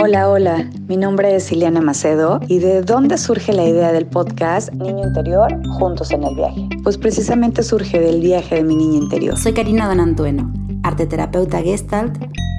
Hola, hola, mi nombre es Ileana Macedo y ¿de dónde surge la idea del podcast Niño Interior Juntos en el Viaje? Pues precisamente surge del viaje de mi niña interior. Soy Karina Donantueno, arteterapeuta gestalt,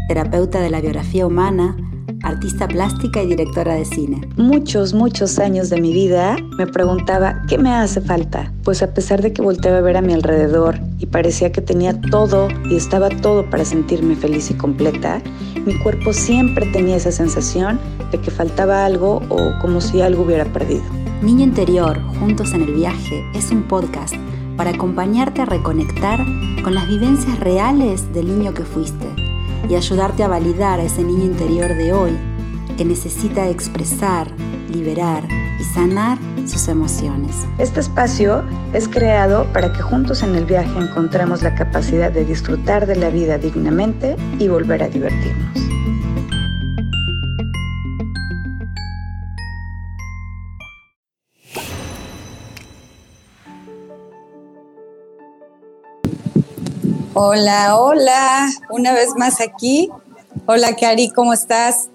terapeuta de la biografía humana, artista plástica y directora de cine. Muchos, muchos años de mi vida me preguntaba qué me hace falta, pues a pesar de que volteaba a ver a mi alrededor y parecía que tenía todo y estaba todo para sentirme feliz y completa, mi cuerpo siempre tenía esa sensación de que faltaba algo o como si algo hubiera perdido. Niño Interior, Juntos en el Viaje, es un podcast para acompañarte a reconectar con las vivencias reales del niño que fuiste y ayudarte a validar a ese niño interior de hoy que necesita expresar, liberar y sanar sus emociones. Este espacio es creado para que juntos en el viaje encontremos la capacidad de disfrutar de la vida dignamente y volver a divertirnos. Hola, hola, una vez más aquí. Hola, Cari, ¿cómo estás?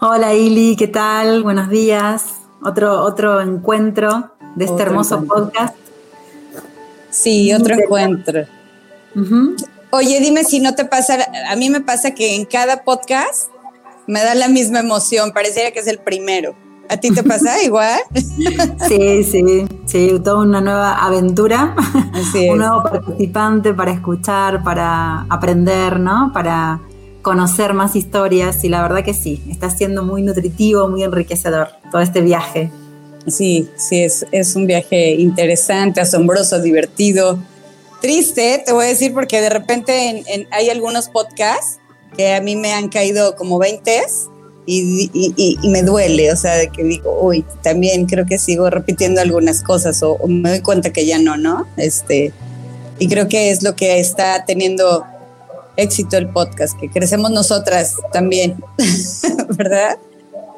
Hola, Ili, ¿qué tal? Buenos días. Otro, otro encuentro de este hermoso podcast. Sí, otro encuentro. Oye, dime si no te pasa, a mí me pasa que en cada podcast me da la misma emoción, pareciera que es el primero. ¿A ti te pasa igual? Sí, sí, sí, toda una nueva aventura, un nuevo participante para escuchar, para aprender, ¿no? Para conocer más historias y la verdad que sí, está siendo muy nutritivo, muy enriquecedor todo este viaje. Sí, sí, es, es un viaje interesante, asombroso, divertido, triste, te voy a decir, porque de repente hay algunos podcasts que a mí me han caído como 20 y, me duele, o sea, de que digo, uy, también creo que sigo repitiendo algunas cosas o, me doy cuenta que ya no, ¿no? Este, y creo que es lo que está teniendo éxito el podcast, que crecemos nosotras también, ¿verdad?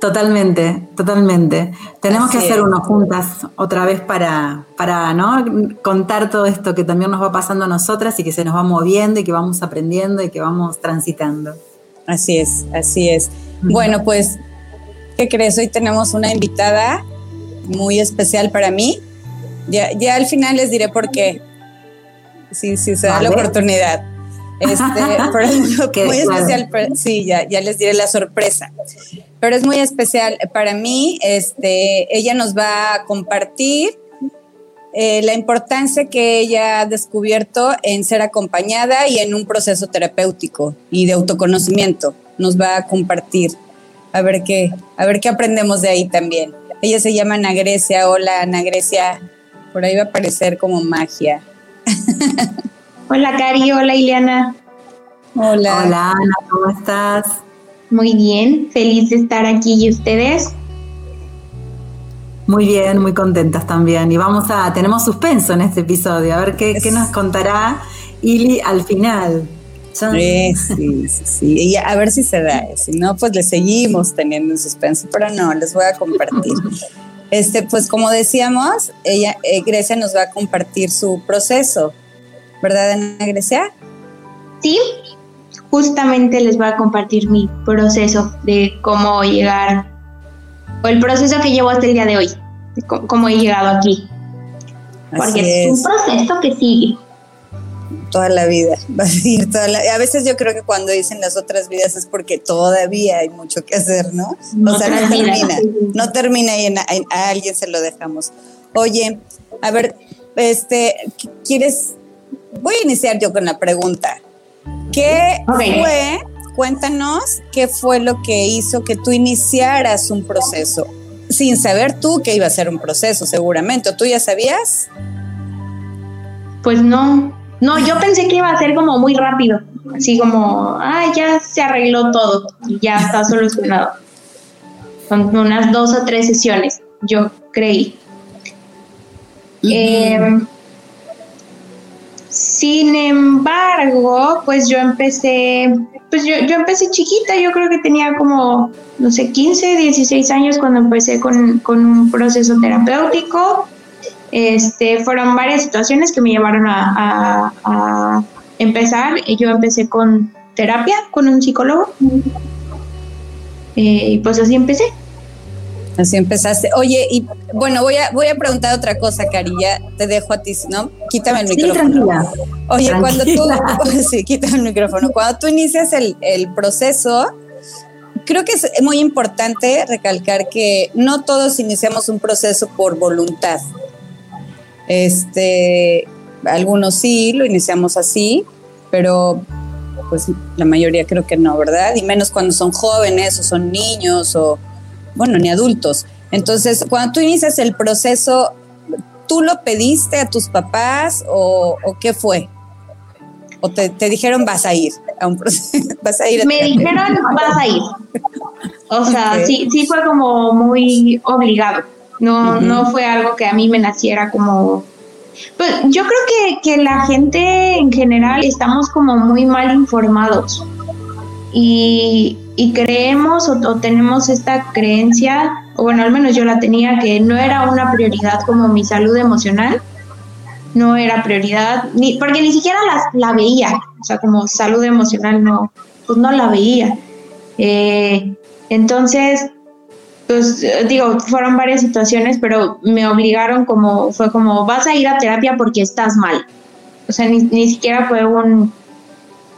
Totalmente, totalmente. Tenemos que hacer uno juntas otra vez para, para ¿no? contar todo esto que también nos va pasando a nosotras y que se nos va moviendo y que vamos aprendiendo y que vamos transitando. Así es, así es. Bueno, pues, ¿qué crees? Hoy tenemos una invitada muy especial para mí. Ya, ya al final les diré por qué. Sí, sí, se da la oportunidad. Este, pero muy especial, sí, ya, ya les diré la sorpresa. Pero es muy especial para mí. Este, ella nos va a compartir eh, la importancia que ella ha descubierto en ser acompañada y en un proceso terapéutico y de autoconocimiento. Nos va a compartir a ver qué, a ver qué aprendemos de ahí también. Ella se llama Ana Grecia. Hola, Ana Grecia. Por ahí va a aparecer como magia. Hola, Cari. Hola, Ileana. Hola. Hola, Ana. ¿Cómo estás? Muy bien. Feliz de estar aquí. ¿Y ustedes? Muy bien, muy contentas también. Y vamos a, tenemos suspenso en este episodio, a ver qué, qué nos contará Ili al final. Sí, sí, sí, Y a ver si se da. Si no, pues le seguimos teniendo en suspenso, pero no, les voy a compartir. Este, pues como decíamos, ella, eh, Grecia nos va a compartir su proceso, ¿verdad, Ana Grecia? Sí, justamente les voy a compartir mi proceso de cómo llegar o el proceso que llevo hasta el día de hoy, cómo he llegado aquí. Porque es. un proceso que sigue. Toda la vida, va a seguir toda la A veces yo creo que cuando dicen las otras vidas es porque todavía hay mucho que hacer, ¿no? o sea, no termina, no termina y a, alguien se lo dejamos. Oye, a ver, este, ¿quieres? Voy a iniciar yo con la pregunta. ¿Qué fue cuéntanos qué fue lo que hizo que tú iniciaras un proceso, sin saber tú que iba a ser un proceso, seguramente. ¿Tú ya sabías? Pues no, no, yo pensé que iba a ser como muy rápido, así como, ah, ya se arregló todo y ya está solucionado. Son unas dos o tres sesiones, yo creí. Sin embargo, pues yo empecé, pues yo, yo, empecé chiquita, yo creo que tenía como, no sé, 15, 16 años cuando empecé con, un proceso terapéutico. Este, fueron varias situaciones que me llevaron a, a, a empezar. Yo empecé con terapia, con un psicólogo. Eh, y pues así empecé. Así empezaste. Oye, y bueno, voy a, voy a preguntar otra cosa, Cari, ya te dejo a ti, ¿no? Quítame el micrófono. Tranquila. Oye, cuando tú, sí, quítame el micrófono. Cuando tú inicias el, el proceso, creo que es muy importante recalcar que no todos iniciamos un proceso por voluntad. Este, algunos sí, lo iniciamos así, pero pues la mayoría creo que no, ¿verdad? Y menos cuando son jóvenes o son niños o, bueno, ni adultos. Entonces, cuando tú inicias el proceso, ¿tú lo pediste a tus papás o, qué fue? ¿O te, dijeron vas a ir a un proceso? ¿Vas a ir Me dijeron vas a ir. O sea, sí, sí fue como muy obligado. No, no fue algo que a mí me naciera como pues yo creo que, que, la gente en general estamos como muy mal informados y, y creemos o, o, tenemos esta creencia, o bueno, al menos yo la tenía, que no era una prioridad como mi salud emocional, no era prioridad, ni, porque ni siquiera la, la veía, o sea, como salud emocional no, pues no la veía. Eh, entonces, pues digo, fueron varias situaciones, pero me obligaron como, fue como, vas a ir a terapia porque estás mal. O sea, ni, ni siquiera fue un,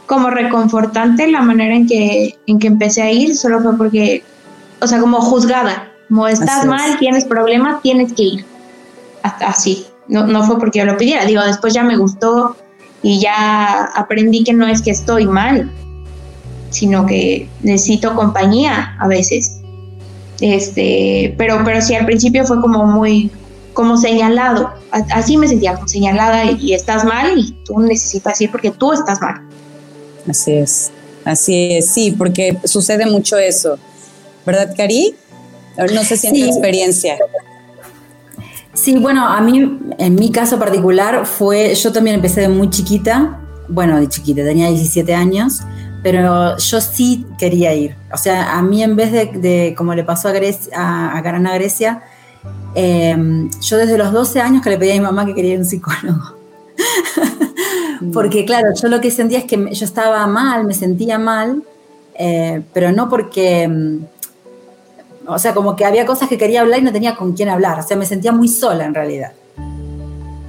como reconfortante la manera en que, en que empecé a ir, solo fue porque, o sea, como juzgada, como estás mal, tienes problemas, tienes que ir. Hasta así, no, no fue porque yo lo pidiera, digo, después ya me gustó y ya aprendí que no es que estoy mal, sino que necesito compañía a veces este, pero, pero sí, al principio fue como muy, como señalado. Así me sentía como señalada y, estás mal y tú necesitas ir porque tú estás mal. Así es, así es, sí, porque sucede mucho eso. ¿Verdad, Cari? No sé si en tu experiencia. Sí, bueno, a mí, en mi caso particular, fue, yo también empecé de muy chiquita, bueno, de chiquita, tenía 17 años, pero yo sí quería ir. O sea, a mí en vez de, como le pasó a, Grecia, a, Carana Grecia, em, yo desde los 12 años que le pedí a mi mamá que quería ir a un psicólogo. Mm. porque claro, yo lo que sentía es que yo estaba mal, me sentía mal, eh, pero no porque, em, o sea, como que había cosas que quería hablar y no tenía con quién hablar. O sea, me sentía muy sola en realidad.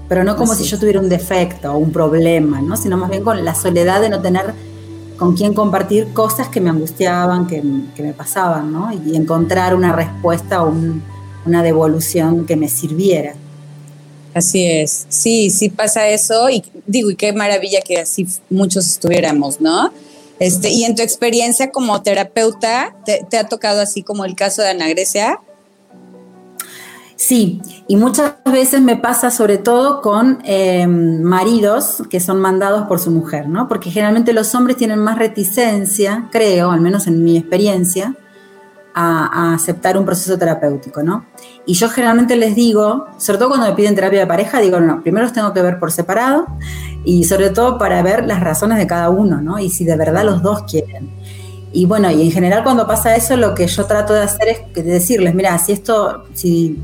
Pero no como si yo tuviera un defecto o un problema, ¿no? Sino más bien con la soledad de no tener con quien compartir cosas que me angustiaban, que, me pasaban, ¿no? Y encontrar una respuesta o una devolución que me sirviera. Así es, sí, sí pasa eso y digo, y qué maravilla que así muchos estuviéramos, ¿no? Este, y en tu experiencia como terapeuta, ¿te, te ha tocado así como el caso de Ana Grecia? Sí, y muchas veces me pasa sobre todo con em, maridos que son mandados por su mujer, ¿no? Porque generalmente los hombres tienen más reticencia, creo, al menos en mi experiencia, a, aceptar un proceso terapéutico, ¿no? Y yo generalmente les digo, sobre todo cuando me piden terapia de pareja, digo, no, primero los tengo que ver por separado y sobre todo para ver las razones de cada uno, ¿no? Y si de verdad los dos quieren. Y bueno, y en general cuando pasa eso, lo que yo trato de hacer es decirles, mira, si esto, si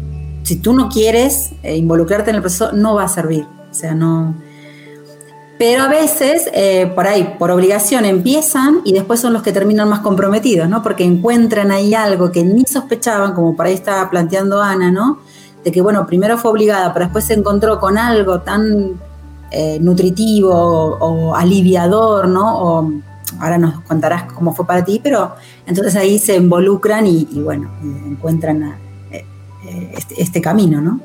si tú no quieres eh, involucrarte en el proceso, no va a servir. O sea, no. Pero a veces, eh, por ahí, por obligación, empiezan y después son los que terminan más comprometidos, ¿no? Porque encuentran ahí algo que ni sospechaban, como por ahí estaba planteando Ana, ¿no? De que, bueno, primero fue obligada, pero después se encontró con algo tan eh, nutritivo o, aliviador, ¿no? O ahora nos contarás cómo fue para ti, pero entonces ahí se involucran y, bueno, encuentran a, este, este, camino, ¿no?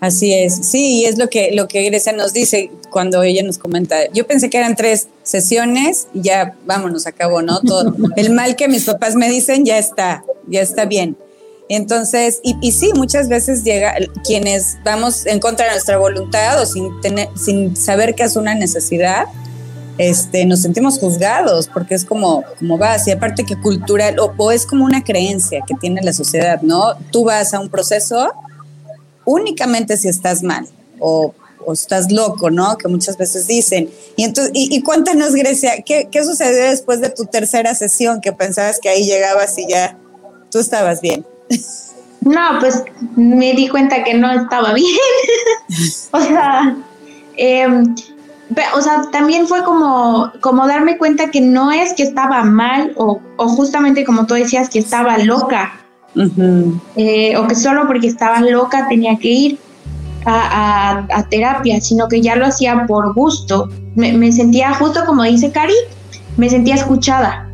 Así es, sí, y es lo que, lo que Grecia nos dice cuando ella nos comenta. Yo pensé que eran tres sesiones y ya vámonos, acabó, ¿no? Todo el mal que mis papás me dicen ya está, ya está bien. Entonces, y, y, sí, muchas veces llega quienes vamos en contra de nuestra voluntad o sin, tener, sin saber que es una necesidad, este, nos sentimos juzgados porque es como, como vas, y aparte que cultural, o, es como una creencia que tiene la sociedad, ¿no? Tú vas a un proceso únicamente si estás mal o, estás loco, ¿no? Que muchas veces dicen. Y entonces, y, cuéntanos, Grecia, ¿qué, ¿qué sucedió después de tu tercera sesión que pensabas que ahí llegabas y ya tú estabas bien? No, pues me di cuenta que no estaba bien. o sea, eh, o sea, también fue como, como darme cuenta que no es que estaba mal o, justamente como tú decías que estaba loca eh, o que solo porque estaba loca tenía que ir a, terapia, sino que ya lo hacía por gusto. Me, sentía justo como dice Cari, me sentía escuchada.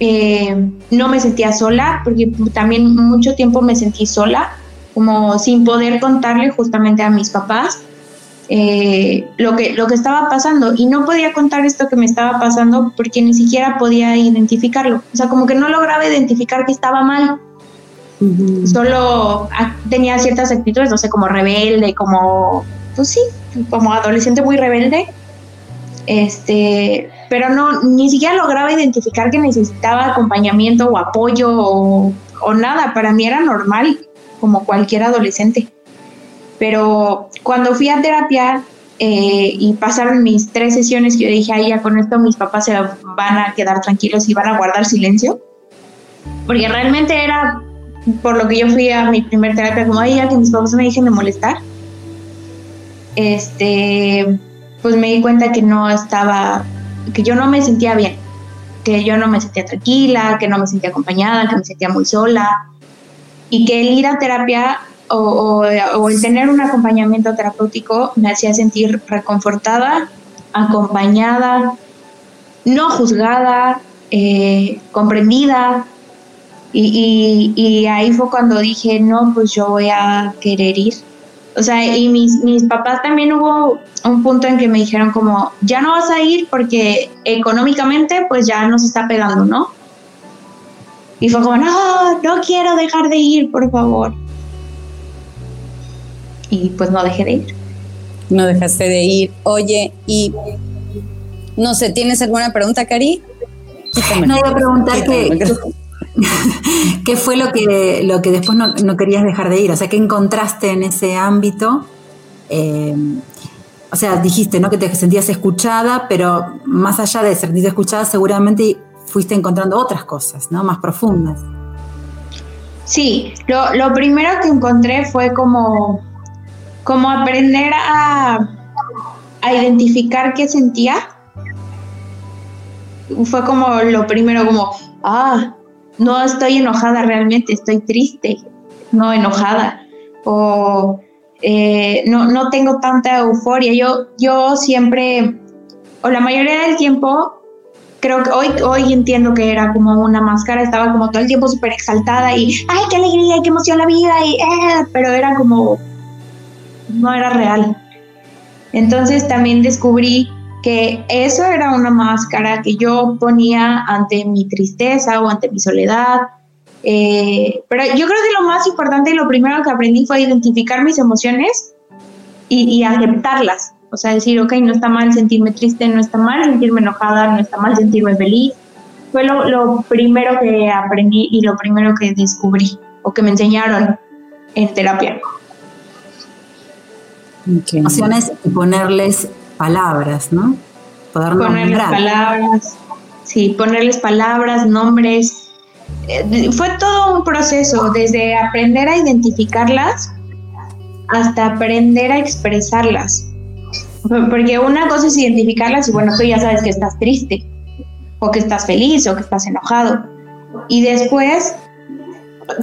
Eh, no me sentía sola, porque también mucho tiempo me sentí sola, como sin poder contarle justamente a mis papás eh, lo, que, lo que estaba pasando y no podía contar esto que me estaba pasando porque ni siquiera podía identificarlo. O sea, como que no lograba identificar que estaba mal. Solo tenía ciertas actitudes, no sé, como rebelde, como, pues sí, como adolescente muy rebelde. Este, pero no, ni siquiera lograba identificar que necesitaba acompañamiento o apoyo o, o nada. Para mí era normal, como cualquier adolescente. Pero cuando fui a terapia eh, y pasaron mis tres sesiones, yo dije, ay, ya con esto mis papás se van a quedar tranquilos y van a guardar silencio. Porque realmente era por lo que yo fui a mi primer terapia, como, ay, ya que mis papás me dejen de molestar. Este, pues me di cuenta que no estaba, que yo no me sentía bien, que yo no me sentía tranquila, que no me sentía acompañada, que me sentía muy sola. Y que el ir a terapia o, el tener un acompañamiento terapéutico me hacía sentir reconfortada, acompañada, no juzgada, eh, comprendida. Y, ahí fue cuando dije, no, pues yo voy a querer ir. O sea, y mis, mis papás también hubo un punto en que me dijeron como, ya no vas a ir porque económicamente pues ya nos está pegando, ¿no? Y fue como, no, no quiero dejar de ir, por favor y pues no dejé de ir. No dejaste de ir. Oye, y no sé, ¿tienes alguna pregunta, Cari? No, voy a preguntar qué fue lo que, lo que después no, querías dejar de ir. O sea, ¿qué encontraste en ese ámbito? Eh, o sea, dijiste, ¿no? Que te sentías escuchada, pero más allá de sentirte escuchada, seguramente fuiste encontrando otras cosas, ¿no? Más profundas. Sí, lo, lo primero que encontré fue como como aprender a, identificar qué sentía. Fue como lo primero, como, ah, no estoy enojada realmente, estoy triste, no enojada. O eh, no, no tengo tanta euforia. Yo, yo siempre, o la mayoría del tiempo, creo que hoy, hoy entiendo que era como una máscara, estaba como todo el tiempo súper exaltada y, ay, qué alegría, qué emoción la vida, y, eh", pero era como no era real. Entonces también descubrí que eso era una máscara que yo ponía ante mi tristeza o ante mi soledad. Eh, pero yo creo que lo más importante y lo primero que aprendí fue identificar mis emociones y, aceptarlas. O sea, decir, ok, no está mal sentirme triste, no está mal sentirme enojada, no está mal sentirme feliz. Fue lo, lo primero que aprendí y lo primero que descubrí o que me enseñaron en terapia. Emociones y ponerles palabras, ¿no? Poder ponerles palabras, sí, ponerles palabras, nombres. Eh, fue todo un proceso, desde aprender a identificarlas hasta aprender a expresarlas. Porque una cosa es identificarlas y bueno, tú ya sabes que estás triste, o que estás feliz, o que estás enojado. Y después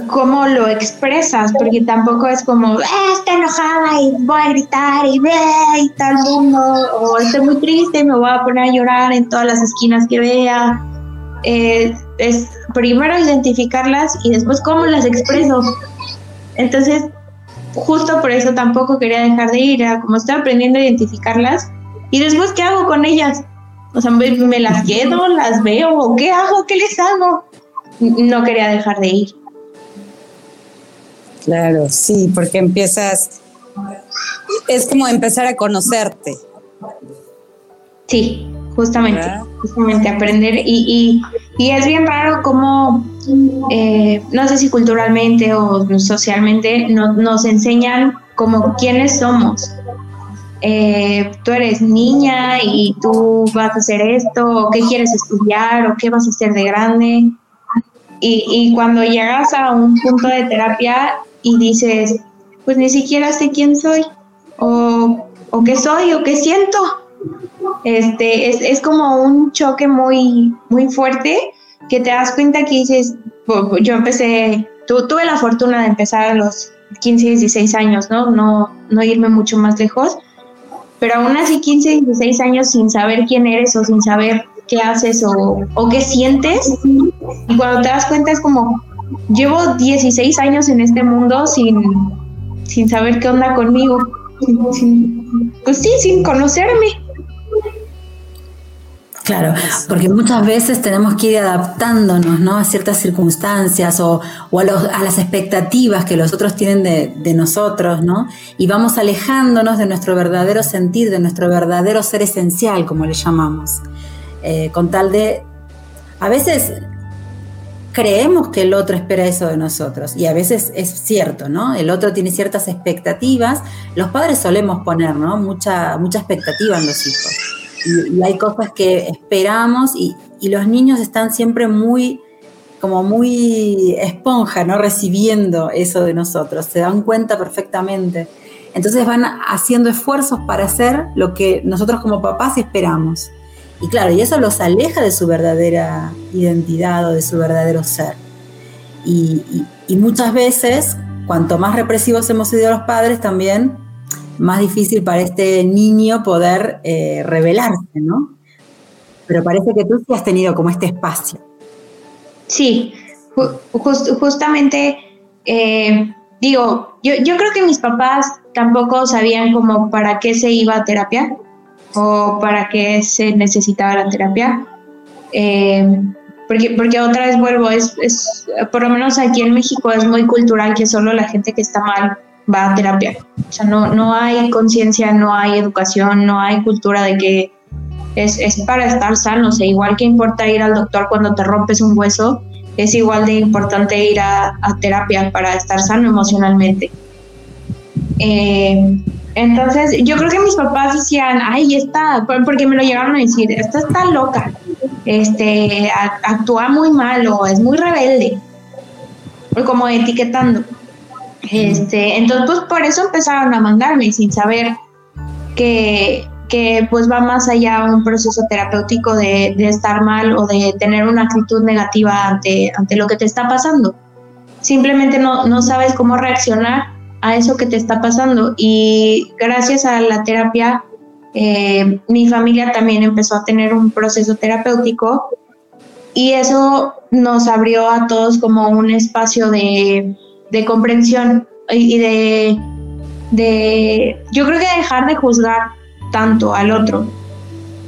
cómo lo expresas, porque tampoco es como, ah, estoy enojada y voy a gritar y, ve y tal mundo, o estoy muy triste y me voy a poner a llorar en todas las esquinas que vea. Eh, es primero identificarlas y después cómo las expreso. Entonces, justo por eso tampoco quería dejar de ir, como estoy aprendiendo a identificarlas y después qué hago con ellas. O sea, me, me las quedo, las veo, qué hago, qué les hago. No quería dejar de ir. Claro, sí, porque empiezas, es como empezar a conocerte. Sí, justamente, justamente aprender y, y, es bien raro como, eh, no sé si culturalmente o socialmente nos enseñan como quiénes somos. Eh, tú eres niña y tú vas a hacer esto, o qué quieres estudiar, o qué vas a hacer de grande. Y, y cuando llegas a un punto de terapia, y dices, pues ni siquiera sé quién soy, o, qué soy, o qué siento. Este, es, es como un choque muy, muy fuerte que te das cuenta que dices, yo empecé, tuve la fortuna de empezar a los 15, 16 años, ¿no? No, no irme mucho más lejos, pero aún así 15, 16 años sin saber quién eres o sin saber qué haces o, o qué sientes, y cuando te das cuenta es como, llevo 16 años en este mundo sin, sin saber qué onda conmigo, pues sí, sin conocerme. Claro, porque muchas veces tenemos que ir adaptándonos ¿no? a ciertas circunstancias o, o a, los, a, las expectativas que los otros tienen de, nosotros, ¿no? Y vamos alejándonos de nuestro verdadero sentir, de nuestro verdadero ser esencial, como le llamamos, eh, con tal de... A veces creemos que el otro espera eso de nosotros y a veces es cierto, ¿no? El otro tiene ciertas expectativas, los padres solemos poner, ¿no? Mucha, mucha expectativa en los hijos y, y hay cosas que esperamos y, y, los niños están siempre muy, como muy esponja, ¿no? Recibiendo eso de nosotros, se dan cuenta perfectamente. Entonces van haciendo esfuerzos para hacer lo que nosotros como papás esperamos. Y claro, y eso los aleja de su verdadera identidad o de su verdadero ser. Y, muchas veces, cuanto más represivos hemos sido los padres, también más difícil para este niño poder eh, revelarse, ¿no? Pero parece que tú sí has tenido como este espacio. Sí, just, justamente, eh, digo, yo, yo creo que mis papás tampoco sabían como para qué se iba a terapia o para qué se necesitaba la terapia. Eh, porque, porque otra vez vuelvo, es, es, por lo menos aquí en México es muy cultural que solo la gente que está mal va a terapia. O sea, no, no hay conciencia, no hay educación, no hay cultura de que es, es para estar sano. O sea, igual que importa ir al doctor cuando te rompes un hueso, es igual de importante ir a, a terapia para estar sano emocionalmente. Eh, entonces, yo creo que mis papás decían, ay, está, porque me lo llegaron a decir, esta está loca, este, actúa muy mal o es muy rebelde, como etiquetando. Este, entonces, pues por eso empezaron a mandarme sin saber que, que pues va más allá un proceso terapéutico de, de, estar mal o de tener una actitud negativa ante, ante lo que te está pasando. Simplemente no, no sabes cómo reaccionar a eso que te está pasando y gracias a la terapia eh, mi familia también empezó a tener un proceso terapéutico y eso nos abrió a todos como un espacio de, de comprensión y de, de, yo creo que dejar de juzgar tanto al otro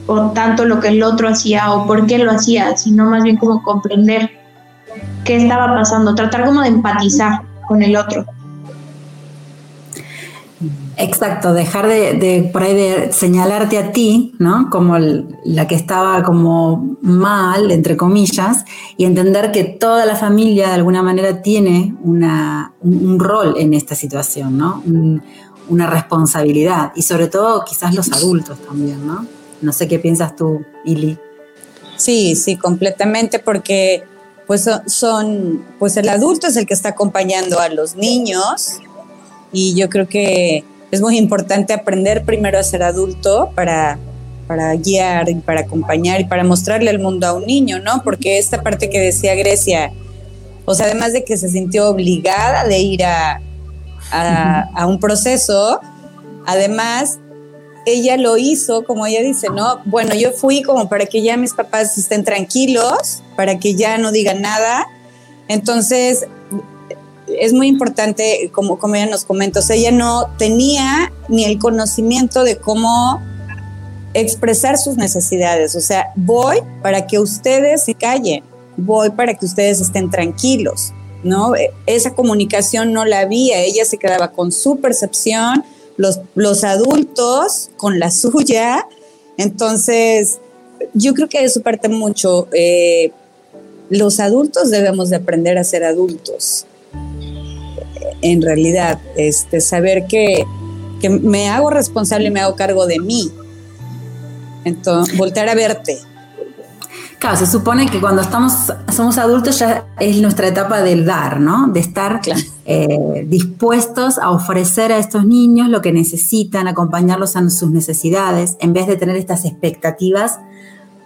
o tanto lo que el otro hacía o por qué lo hacía, sino más bien como comprender qué estaba pasando, tratar como de empatizar con el otro. Exacto, dejar de, por ahí de señalarte a ti, ¿no? Como la que estaba como mal, entre comillas, y entender que toda la familia de alguna manera tiene una, un, rol en esta situación, ¿no? Un, una responsabilidad, y sobre todo quizás los adultos también, ¿no? No sé qué piensas tú, Ili. Sí, sí, completamente, porque pues son, pues el adulto es el que está acompañando a los niños, y yo creo que es muy importante aprender primero a ser adulto para, para guiar y para acompañar y para mostrarle el mundo a un niño, ¿no? Porque esta parte que decía Grecia, o sea, además de que se sintió obligada de ir a, a, a un proceso, además ella lo hizo, como ella dice, ¿no? Bueno, yo fui como para que ya mis papás estén tranquilos, para que ya no digan nada. Entonces, es muy importante, como, como ella nos comenta, o sea, ella no tenía ni el conocimiento de cómo expresar sus necesidades. O sea, voy para que ustedes se callen, voy para que ustedes estén tranquilos, ¿no? Esa comunicación no la había, ella se quedaba con su percepción, los, los adultos con la suya. Entonces, yo creo que eso parte mucho. Eh, los adultos debemos de aprender a ser adultos en realidad, este, saber que, que me hago responsable y me hago cargo de mí. Entonces, voltear a verte. Claro, se supone que cuando estamos, somos adultos ya es nuestra etapa del dar, ¿no? De estar eh, dispuestos a ofrecer a estos niños lo que necesitan, acompañarlos a sus necesidades, en vez de tener estas expectativas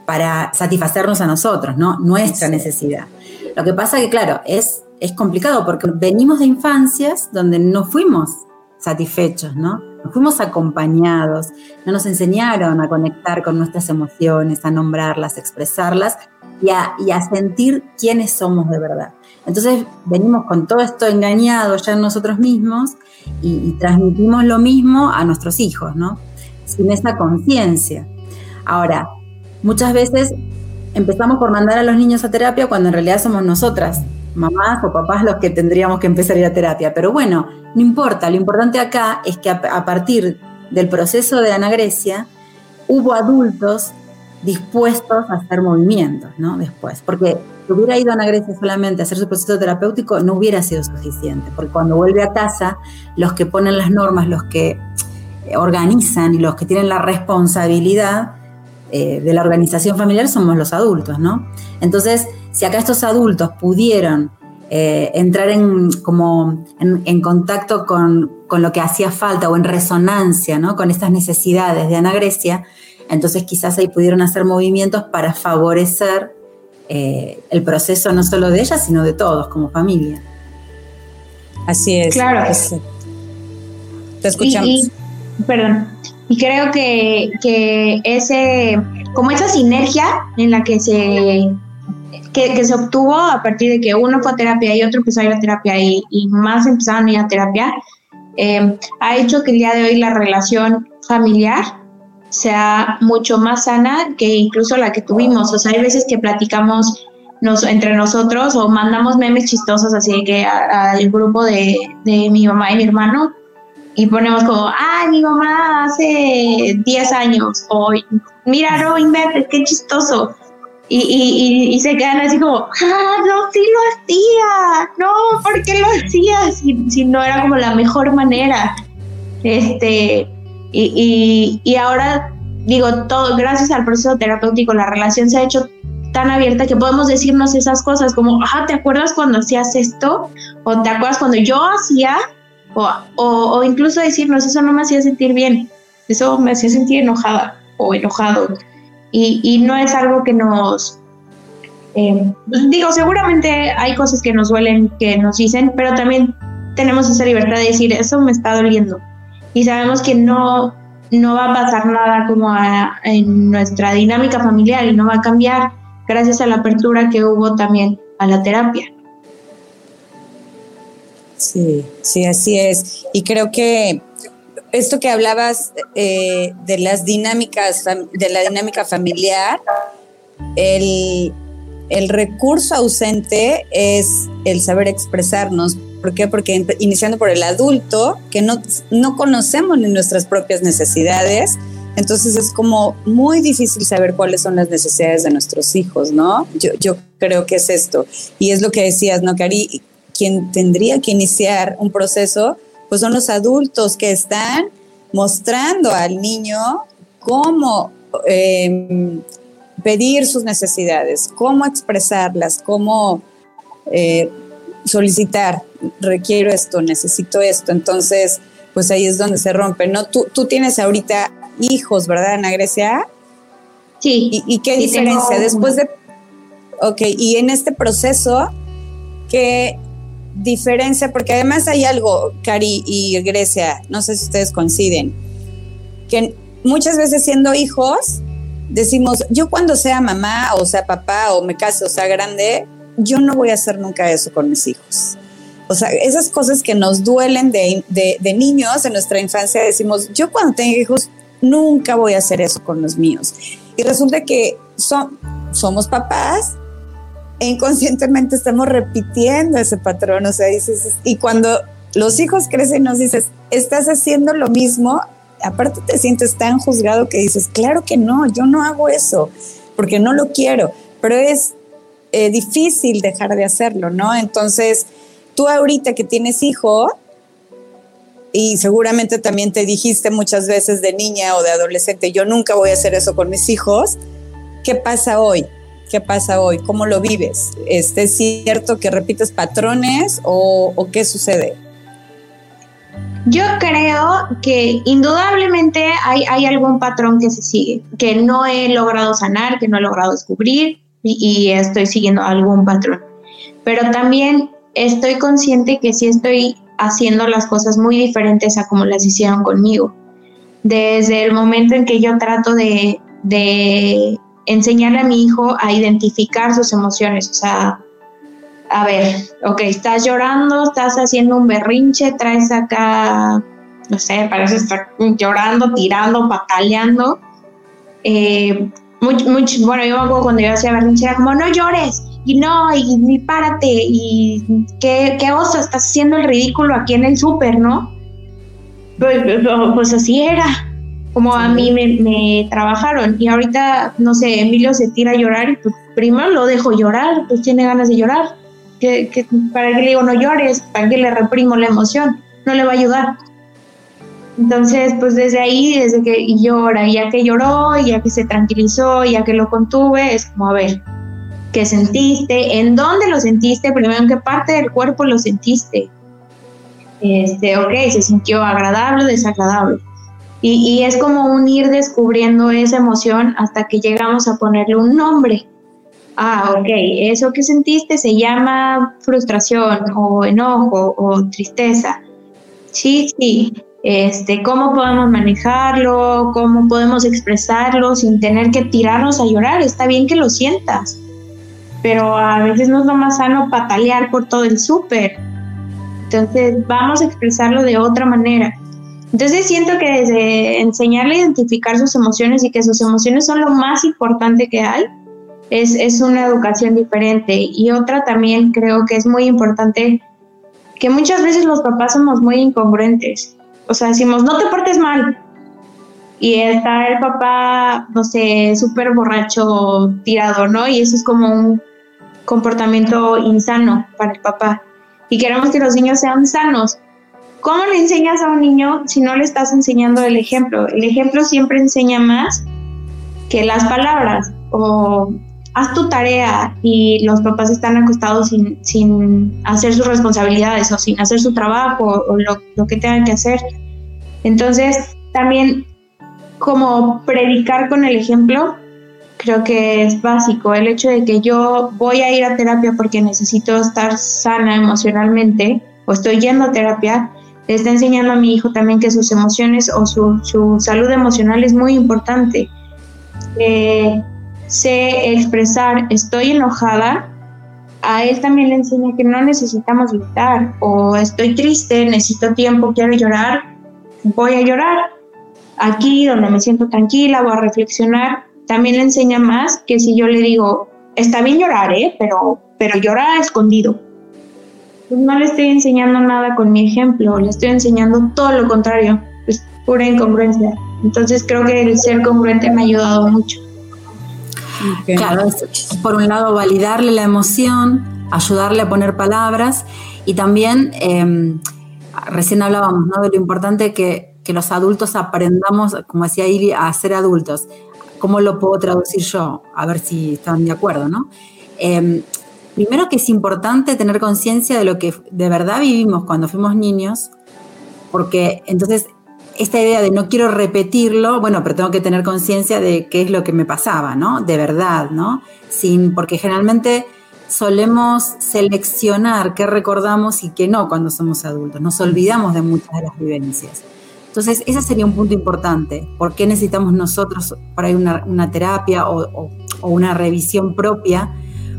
para satisfacernos a nosotros, ¿no? Nuestra necesidad. Lo que pasa que, claro, es, es complicado porque venimos de infancias donde no fuimos satisfechos, ¿no? Fuimos acompañados, no nos enseñaron a conectar con nuestras emociones, a nombrarlas, a expresarlas y a, sentir quiénes somos de verdad. Entonces venimos con todo esto engañado ya en nosotros mismos y, y transmitimos lo mismo a nuestros hijos, ¿no? Sin esa conciencia. Ahora, muchas veces empezamos por mandar a los niños a terapia cuando en realidad somos nosotras mamás o papás los que tendríamos que empezar a ir a terapia. Pero bueno, no importa, lo importante acá es que a, partir del proceso de anagresia hubo adultos dispuestos a hacer movimientos, ¿no? Después, porque si hubiera ido a solamente a hacer su proceso terapéutico, no hubiera sido suficiente, porque cuando vuelve a casa, los que ponen las normas, los que organizan y los que tienen la responsabilidad eh, de la organización familiar somos los adultos, ¿no? Entonces, si acá estos adultos pudieron eh, entrar en, como en, contacto con, lo que hacía falta o en resonancia ¿no? con estas necesidades de anagresia, entonces quizás ahí pudieron hacer movimientos para favorecer eh, el proceso no solo de ellas, sino de todos como familia. Así es. Claro. te escuchamos. perdón. Y creo que, que ese, como esa sinergia en la que se que, se obtuvo a partir de que uno fue a terapia y otro empezó a ir a terapia y, más empezaron a ir a terapia, eh, ha hecho que el día de hoy la relación familiar sea mucho más sana que incluso la que tuvimos. O sea, hay veces que platicamos nos, entre nosotros o mandamos memes chistosos así que al grupo de, de, mi mamá y mi hermano y ponemos como, ay, mi mamá hace 10 años o mira, no inventes, qué chistoso y, y, se quedan así como, ah, no, sí lo hacía, no, ¿por qué lo hacía? Si, no era como la mejor manera. Este, y, y, ahora digo, todo, gracias al proceso terapéutico, la relación se ha hecho tan abierta que podemos decirnos esas cosas como, ah, ¿te acuerdas cuando hacías esto? O ¿te acuerdas cuando yo hacía? O, o, o incluso decirnos, eso no me hacía sentir bien, eso me hacía sentir enojada o enojado y, no es algo que nos... Eh, digo, seguramente hay cosas que nos duelen, que nos dicen, pero también tenemos esa libertad de decir, eso me está doliendo. Y sabemos que no, no va a pasar nada como en nuestra dinámica familiar y no va a cambiar gracias a la apertura que hubo también a la terapia. Sí, sí, así es. Y creo que esto que hablabas eh, de las dinámicas, de la dinámica familiar, el, recurso ausente es el saber expresarnos. ¿Por qué? Porque iniciando por el adulto, que no, no conocemos ni nuestras propias necesidades, entonces es como muy difícil saber cuáles son las necesidades de nuestros hijos, ¿no? Yo, yo creo que es esto. Y es lo que decías, ¿no, Cari? Quien tendría que iniciar un proceso pues son los adultos que están mostrando al niño cómo em, pedir sus necesidades, cómo expresarlas, cómo eh, solicitar, requiero esto, necesito esto. Entonces, pues ahí es donde se rompe, ¿no? Tú, tú tienes ahorita hijos, ¿verdad, Ana Grecia? Sí. ¿Y, qué diferencia? Después de... Ok, y en este proceso, ¿qué, diferencia, porque además hay algo, Cari y Grecia, no sé si ustedes coinciden, que muchas veces siendo hijos, decimos, yo cuando sea mamá o sea papá o me case o sea grande, yo no voy a hacer nunca eso con mis hijos. O sea, esas cosas que nos duelen de, de, niños en nuestra infancia, decimos, yo cuando tenga hijos, nunca voy a hacer eso con los míos. Y resulta que son, somos papás e inconscientemente estamos repitiendo ese patrón, o sea, dices, y cuando los hijos crecen nos dices, estás haciendo lo mismo, aparte te sientes tan juzgado que dices, claro que no, yo no hago eso, porque no lo quiero, pero es eh, difícil dejar de hacerlo, ¿no? Entonces, tú ahorita que tienes hijo, y seguramente también te dijiste muchas veces de niña o de adolescente, yo nunca voy a hacer eso con mis hijos, ¿qué pasa hoy? ¿Qué pasa hoy? ¿Cómo lo vives? ¿Este, ¿Es cierto que repites patrones o, qué sucede? Yo creo que indudablemente hay, hay, algún patrón que se sigue, que no he logrado sanar, que no he logrado descubrir y, y, estoy siguiendo algún patrón. Pero también estoy consciente que sí estoy haciendo las cosas muy diferentes a como las hicieron conmigo. Desde el momento en que yo trato de, de enseñarle a mi hijo a identificar sus emociones, o sea, a ver, ok, estás llorando, estás haciendo un berrinche, traes acá, no sé, parece estar llorando, tirando, pataleando. Eh, mucho, mucho, bueno, yo me cuando yo hacía berrinche, era como, no llores, y no, y, y párate, y qué, qué oso, estás haciendo el ridículo aquí en el súper, ¿no? Pues, pues, así era, como a mí me, me, trabajaron. Y ahorita, no sé, Emilio se tira a llorar y pues primero lo dejo llorar, pues tiene ganas de llorar. Que, para que le digo no llores, para que le reprimo la emoción, no le va a ayudar. Entonces, pues desde ahí, desde que llora, y ya que lloró, ya que se tranquilizó, ya que lo contuve, es como, a ver, ¿qué sentiste? ¿En dónde lo sentiste? Primero, ¿en qué parte del cuerpo lo sentiste? Este, ok, se sintió agradable, desagradable. Y, y es como un ir descubriendo esa emoción hasta que llegamos a ponerle un nombre. Ah, ok, eso que sentiste se llama frustración o enojo o tristeza. Sí, sí. Este, ¿Cómo podemos manejarlo? ¿Cómo podemos expresarlo sin tener que tirarnos a llorar? Está bien que lo sientas, pero a veces no es lo más sano patalear por todo el súper. Entonces, vamos a expresarlo de otra manera. Entonces, siento que desde enseñarle a identificar sus emociones y que sus emociones son lo más importante que hay, es, es una educación diferente. Y otra también creo que es muy importante que muchas veces los papás somos muy incongruentes. O sea, decimos, no te portes mal. Y está el papá, no sé, súper borracho, tirado, ¿no? Y eso es como un comportamiento insano para el papá. Y queremos que los niños sean sanos. ¿Cómo le enseñas a un niño si no le estás enseñando el ejemplo? El ejemplo siempre enseña más que las palabras. O haz tu tarea y los papás están acostados sin, sin hacer sus responsabilidades o sin hacer su trabajo o lo, lo, que tengan que hacer. Entonces, también como predicar con el ejemplo, creo que es básico. El hecho de que yo voy a ir a terapia porque necesito estar sana emocionalmente o estoy yendo a terapia, le está enseñando a mi hijo también que sus emociones o su, su salud emocional es muy importante. Eh, sé expresar estoy enojada, a él también le enseña que no necesitamos gritar o estoy triste, necesito tiempo, quiero llorar, voy a llorar. Aquí donde me siento tranquila, voy a reflexionar. También le enseña más que si yo le digo, está bien llorar, ¿eh? pero, pero llora escondido. Pues no le estoy enseñando nada con mi ejemplo, le estoy enseñando todo lo contrario, es pura incongruencia. Entonces creo que el ser congruente me ha ayudado mucho. Okay. Claro, es, por un lado validarle la emoción, ayudarle a poner palabras y también, eh, recién hablábamos ¿no? de lo importante que, que, los adultos aprendamos, como decía Ili, a ser adultos. ¿Cómo lo puedo traducir yo? A ver si están de acuerdo, ¿no? Eh, primero que es importante tener conciencia de lo que de verdad vivimos cuando fuimos niños, porque entonces esta idea de no quiero repetirlo, bueno, pero tengo que tener conciencia de qué es lo que me pasaba, ¿no? De verdad, ¿no? Sin, porque generalmente solemos seleccionar qué recordamos y qué no cuando somos adultos. Nos olvidamos de muchas de las vivencias. Entonces, ese sería un punto importante. ¿Por qué necesitamos nosotros para ir una, una terapia o, una revisión propia?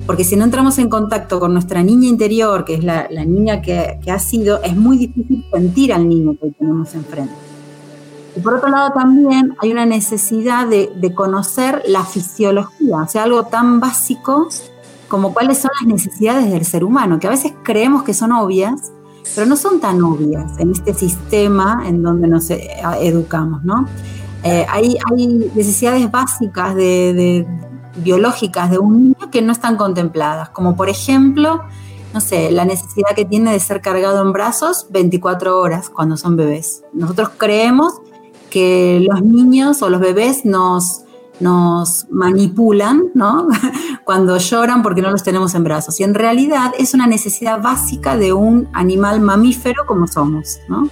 Porque si no entramos en contacto con nuestra niña interior, que es la, niña que, ha sido, es muy difícil sentir al niño que tenemos enfrente. Y por otro lado también hay una necesidad de, conocer la fisiología, o sea, algo tan básico como cuáles son las necesidades del ser humano, que a veces creemos que son obvias, pero no son tan obvias en este sistema en donde nos educamos, ¿no? Eh, hay, necesidades básicas de, biológicas de un niño que no están contempladas, como por ejemplo, no sé, la necesidad que tiene de ser cargado en brazos 24 horas cuando son bebés. Nosotros creemos que los niños o los bebés nos, nos manipulan, ¿no? cuando lloran porque no los tenemos en brazos. Y en realidad es una necesidad básica de un animal mamífero como somos, ¿no?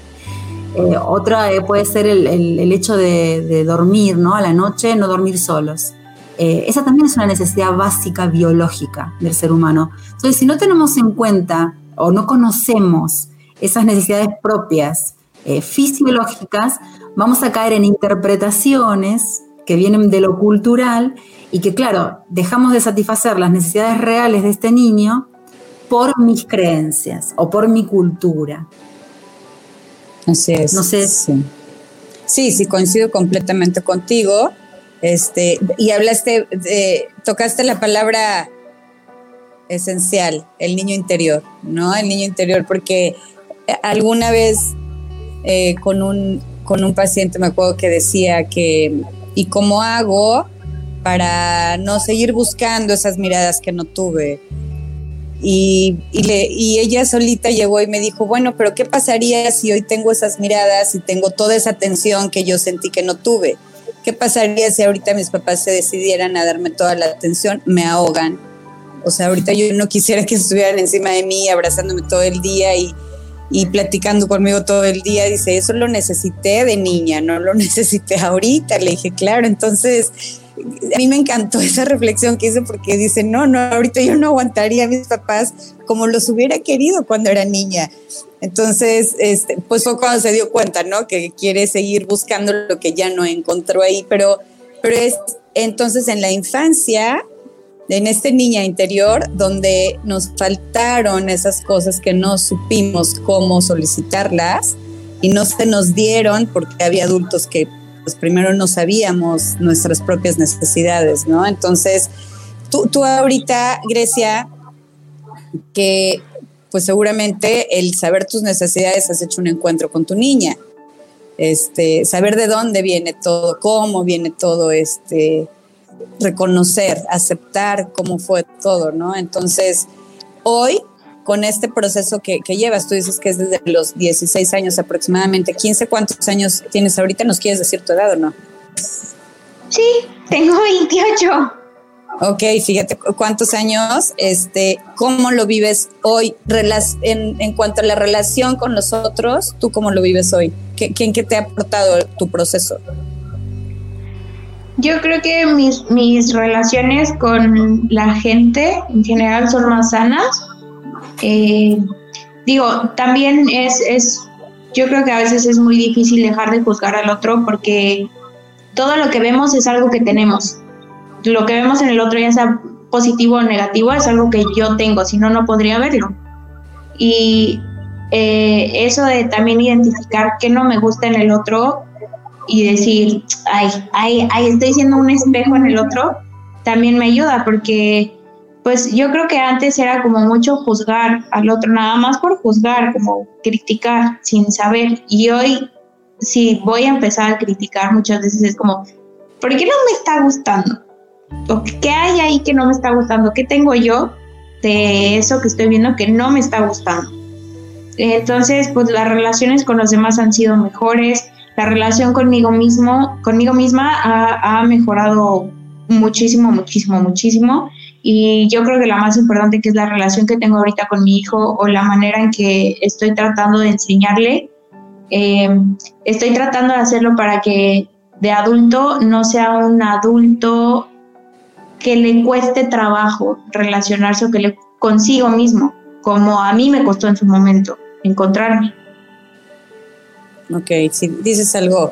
Eh, otra eh, puede ser el, hecho de, dormir, ¿no? A la noche no dormir solos. Eh, esa también es una necesidad básica biológica del ser humano. Entonces, si no tenemos en cuenta o no conocemos esas necesidades propias fisiológicas, vamos a caer en interpretaciones que vienen de lo cultural y que, claro, dejamos de satisfacer las necesidades reales de este niño por mis creencias o por mi cultura. Así es. No sé. Sí. sí, sí, coincido completamente contigo. Este, y hablaste, de, tocaste la palabra esencial, el niño interior, ¿no? El niño interior, porque alguna vez eh, con, un, con un paciente me acuerdo que decía que, ¿y cómo hago para no seguir buscando esas miradas que no tuve? Y, y, ella solita llegó y me dijo, bueno, pero ¿qué pasaría si hoy tengo esas miradas y tengo toda esa atención que yo sentí que no tuve? ¿Qué pasaría si ahorita mis papás se decidieran a darme toda la atención? Me ahogan. O sea, ahorita yo no quisiera que estuvieran encima de mí, abrazándome todo el día y, y platicando conmigo todo el día. Dice, eso lo necesité de niña, no lo necesité ahorita. Le dije, claro, entonces a mí me encantó esa reflexión que hice porque dice, no, no, ahorita yo no aguantaría a mis papás como los hubiera querido cuando era niña. Entonces, este, pues fue cuando se dio cuenta, ¿no? Que quiere seguir buscando lo que ya no encontró ahí, pero, pero es entonces en la infancia, en este niña interior, donde nos faltaron esas cosas que no supimos cómo solicitarlas y no se nos dieron porque había adultos que pues primero no sabíamos nuestras propias necesidades, ¿no? Entonces, tú, tú ahorita, Grecia, que pues seguramente el saber tus necesidades has hecho un encuentro con tu niña, este, saber de dónde viene todo, cómo viene todo, este, reconocer, aceptar cómo fue todo, ¿no? Entonces, hoy con este proceso que, llevas, tú dices que es desde los 16 años aproximadamente, 15, ¿cuántos años tienes ahorita? ¿Nos quieres decir tu edad o no? Sí, tengo 28. Ok, fíjate cuántos años, este, ¿cómo lo vives hoy en, en cuanto a la relación con los otros? ¿Tú cómo lo vives hoy? ¿Qué, ¿En qué te ha aportado tu proceso? Yo creo que mis, mis relaciones con la gente en general son más sanas eh, digo, también es, es, yo creo que a veces es muy difícil dejar de juzgar al otro porque todo lo que vemos es algo que tenemos. Lo que vemos en el otro, ya sea positivo o negativo, es algo que yo tengo, si no, no podría verlo. Y eh, eso de también identificar qué no me gusta en el otro y decir, ay, ay, ay, estoy siendo un espejo en el otro, también me ayuda porque pues yo creo que antes era como mucho juzgar al otro, nada más por juzgar, como criticar sin saber. Y hoy, si voy a empezar a criticar, muchas veces es como, ¿por qué no me está gustando? ¿O qué hay ahí que no me está gustando? ¿Qué tengo yo de eso que estoy viendo que no me está gustando? Entonces, pues las relaciones con los demás han sido mejores, la relación conmigo mismo, conmigo misma ha, ha mejorado muchísimo, muchísimo, muchísimo. Y yo creo que la más importante que es la relación que tengo ahorita con mi hijo o la manera en que estoy tratando de enseñarle, eh, estoy tratando de hacerlo para que de adulto no sea un adulto que le cueste trabajo relacionarse o que le consigo mismo, como a mí me costó en su momento encontrarme. Ok, si dices algo,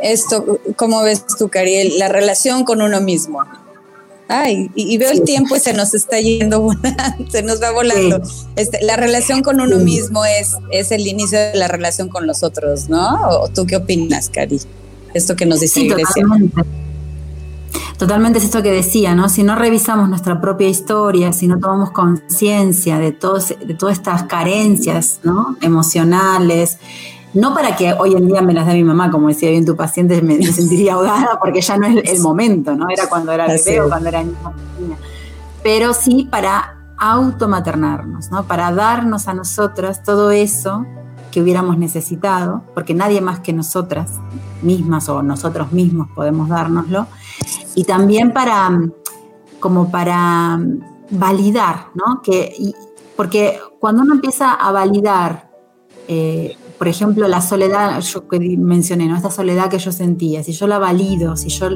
esto, ¿cómo ves tú, Cariel? La relación con uno mismo ay, y, veo el tiempo y se nos está yendo se nos va volando. Este, la relación con uno mismo es, es el inicio de la relación con los otros, ¿no? ¿O tú qué opinas, Cari? Esto que nos dice sí, totalmente. totalmente. es esto que decía, ¿no? Si no revisamos nuestra propia historia, si no tomamos conciencia de, de todas estas carencias, ¿no? Emocionales, no para que hoy en día me las dé mi mamá, como decía bien tu paciente, me, sentiría ahogada porque ya no es el momento, ¿no? Era cuando era bebé o cuando era niña. Pero sí para automaternarnos, ¿no? Para darnos a nosotras todo eso que hubiéramos necesitado, porque nadie más que nosotras mismas o nosotros mismos podemos dárnoslo. Y también para como para validar, ¿no? Que, porque cuando uno empieza a validar, eh, por ejemplo, la soledad, yo que mencioné, ¿no? Esta soledad que yo sentía, si yo la valido, si yo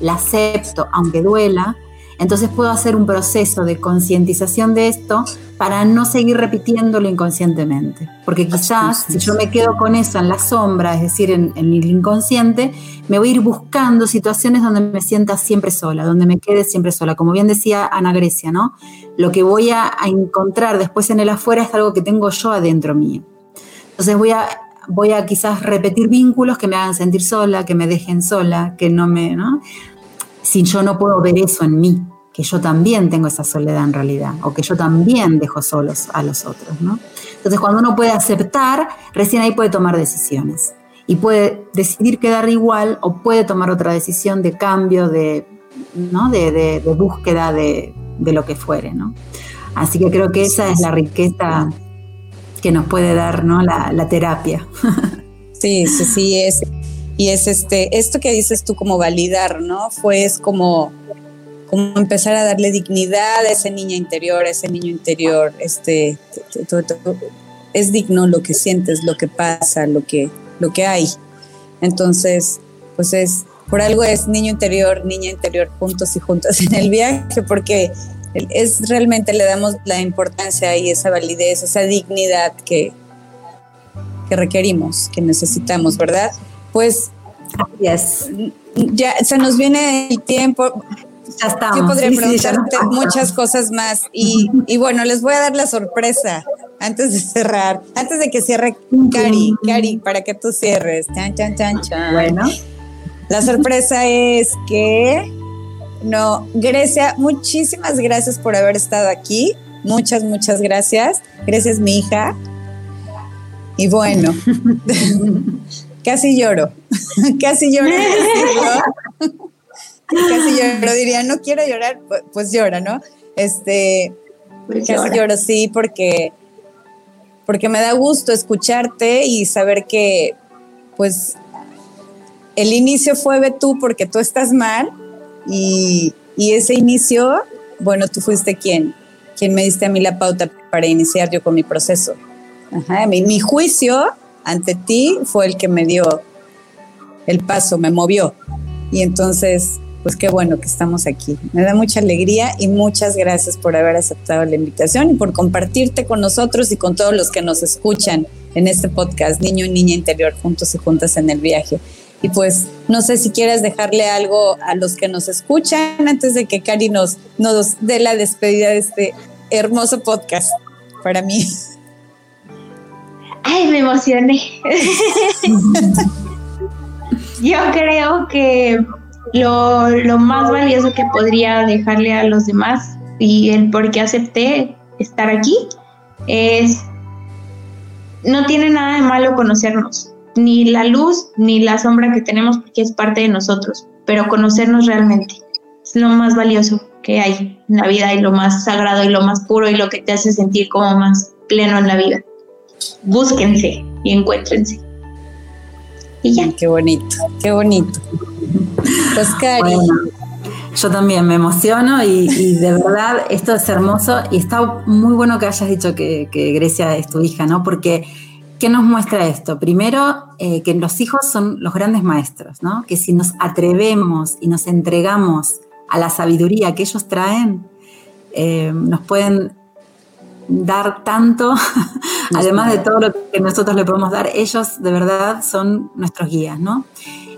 la acepto, aunque duela, entonces puedo hacer un proceso de concientización de esto para no seguir repitiéndolo inconscientemente. Porque quizás si yo me quedo con eso en la sombra, es decir, en, el inconsciente, me voy a ir buscando situaciones donde me sienta siempre sola, donde me quede siempre sola. Como bien decía Ana Grecia, ¿no? Lo que voy a, encontrar después en el afuera es algo que tengo yo adentro mío. Entonces voy a voy a quizás repetir vínculos que me hagan sentir sola, que me dejen sola, que no me, ¿no? si yo no puedo ver eso en mí, que yo también tengo esa soledad en realidad, o que yo también dejo solos a los otros, ¿no? Entonces, cuando uno puede aceptar, recién ahí puede tomar decisiones. Y puede decidir quedar igual o puede tomar otra decisión de cambio, de, ¿no? de, búsqueda de, lo que fuere, ¿no? Así que creo que esa es la riqueza que nos puede dar ¿no? la, terapia. Sí, sí, sí, es, y es este, esto que dices tú como validar, ¿no? Fue es como, como empezar a darle dignidad a ese niño interior, a ese niño interior, este, es digno lo que sientes, lo que pasa, lo que, lo que hay. Entonces, pues es, por algo es niño interior, niña interior, juntos y juntas en el viaje, porque es realmente le damos la importancia y esa validez, esa dignidad que, que requerimos, que necesitamos, ¿verdad? pues ya se nos viene el tiempo. Ya estamos. Yo podría preguntarte muchas cosas más y, bueno, les voy a dar la sorpresa antes de cerrar, antes de que cierre Cari, Cari, para que tú cierres. Chan, chan, chan, chan. Bueno. La sorpresa es que, no, Grecia, muchísimas gracias por haber estado aquí. Muchas, muchas gracias. Gracias, mi hija. Y bueno, casi lloro, casi lloro. casi lloro, diría, no quiero llorar, pues, pues llora, ¿no? Este, pues casi lloro, sí, porque, porque me da gusto escucharte y saber que, pues, el inicio fue tú porque tú estás mal y, ese inicio, bueno, tú fuiste quien, quien me diste a mí la pauta para iniciar yo con mi proceso. Mi juicio ante ti fue el que me dio el paso, me movió. Y entonces, pues qué bueno que estamos aquí. Me da mucha alegría y muchas gracias por haber aceptado la invitación y por compartirte con nosotros y con todos los que nos escuchan en este podcast, Niño y Niña Interior, juntos y juntas en el viaje. Y pues no sé si quieres dejarle algo a los que nos escuchan antes de que Cari nos, nos dé la despedida de este hermoso podcast para mí. Ay, me emocioné. Yo creo que lo, más valioso que podría dejarle a los demás y el por qué acepté estar aquí es, no tiene nada de malo conocernos, ni la luz ni la sombra que tenemos porque es parte de nosotros, pero conocernos realmente es lo más valioso que hay en la vida y lo más sagrado y lo más puro y lo que te hace sentir como más pleno en la vida búsquense y encuéntrense. Y ya. Qué bonito, qué bonito. Pues Cari. yo también me emociono y, de verdad esto es hermoso y está muy bueno que hayas dicho que, Grecia es tu hija, ¿no? Porque ¿qué nos muestra esto? Primero, eh, que los hijos son los grandes maestros, ¿no? Que si nos atrevemos y nos entregamos a la sabiduría que ellos traen, eh, nos pueden dar tanto, además de todo lo que nosotros le podemos dar, ellos de verdad son nuestros guías, ¿no?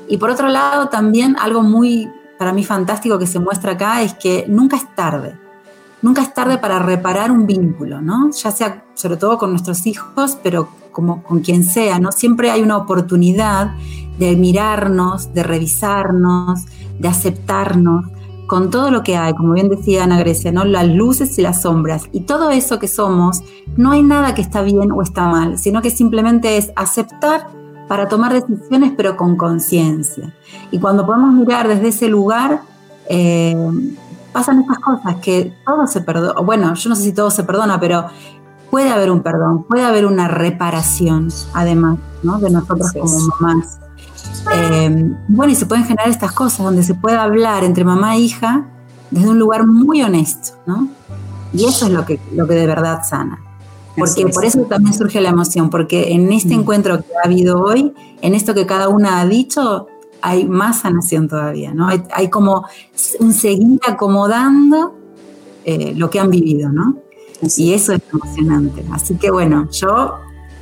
Y por otro lado, también algo muy, para mí, fantástico que se muestra acá es que nunca es tarde. Nunca es tarde para reparar un vínculo, ¿no? Ya sea sobre todo con nuestros hijos, pero como con quien sea, ¿no? Siempre hay una oportunidad de mirarnos, de revisarnos, de aceptarnos, con todo lo que hay, como bien decía Ana Grecia, ¿no? las luces y las sombras. Y todo eso que somos, no hay nada que está bien o está mal, sino que simplemente es aceptar para tomar decisiones, pero con conciencia. Y cuando podemos mirar desde ese lugar, eh, pasan estas cosas, que todo se perdona, bueno, yo no sé si todo se perdona, pero puede haber un perdón, puede haber una reparación, además, ¿no? de nosotros como mamás. Eh, bueno, y se pueden generar estas cosas donde se puede hablar entre mamá e hija desde un lugar muy honesto, ¿no? Y eso es lo que, lo que de verdad sana. Porque por eso también surge la emoción, porque en este mm. encuentro que ha habido hoy, en esto que cada una ha dicho, hay más sanación todavía, ¿no? Hay, como un seguir acomodando eh, lo que han vivido, ¿no? Y eso es emocionante. Así que bueno, yo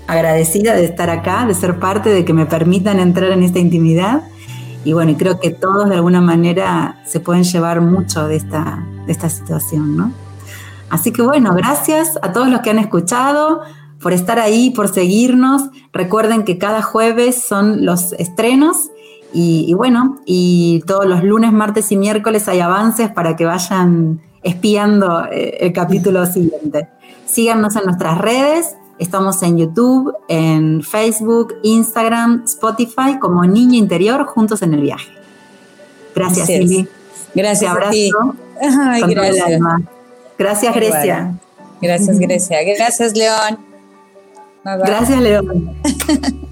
agradecida de estar acá, de ser parte, de que me permitan entrar en esta intimidad. Y bueno, creo que todos de alguna manera se pueden llevar mucho de esta, de esta situación, ¿no? Así que bueno, gracias a todos los que han escuchado, por estar ahí, por seguirnos. Recuerden que cada jueves son los estrenos y, bueno, y todos los lunes, martes y miércoles hay avances para que vayan espiando eh, el capítulo siguiente. Síganos en nuestras redes. Estamos en YouTube, en Facebook, Instagram, Spotify como Niño Interior juntos en el viaje. Gracias, Silvi. Gracias. Un abrazo. Ay, gracias. Gracias, Grecia. Gracias, Grecia. Gracias, León. Gracias, León.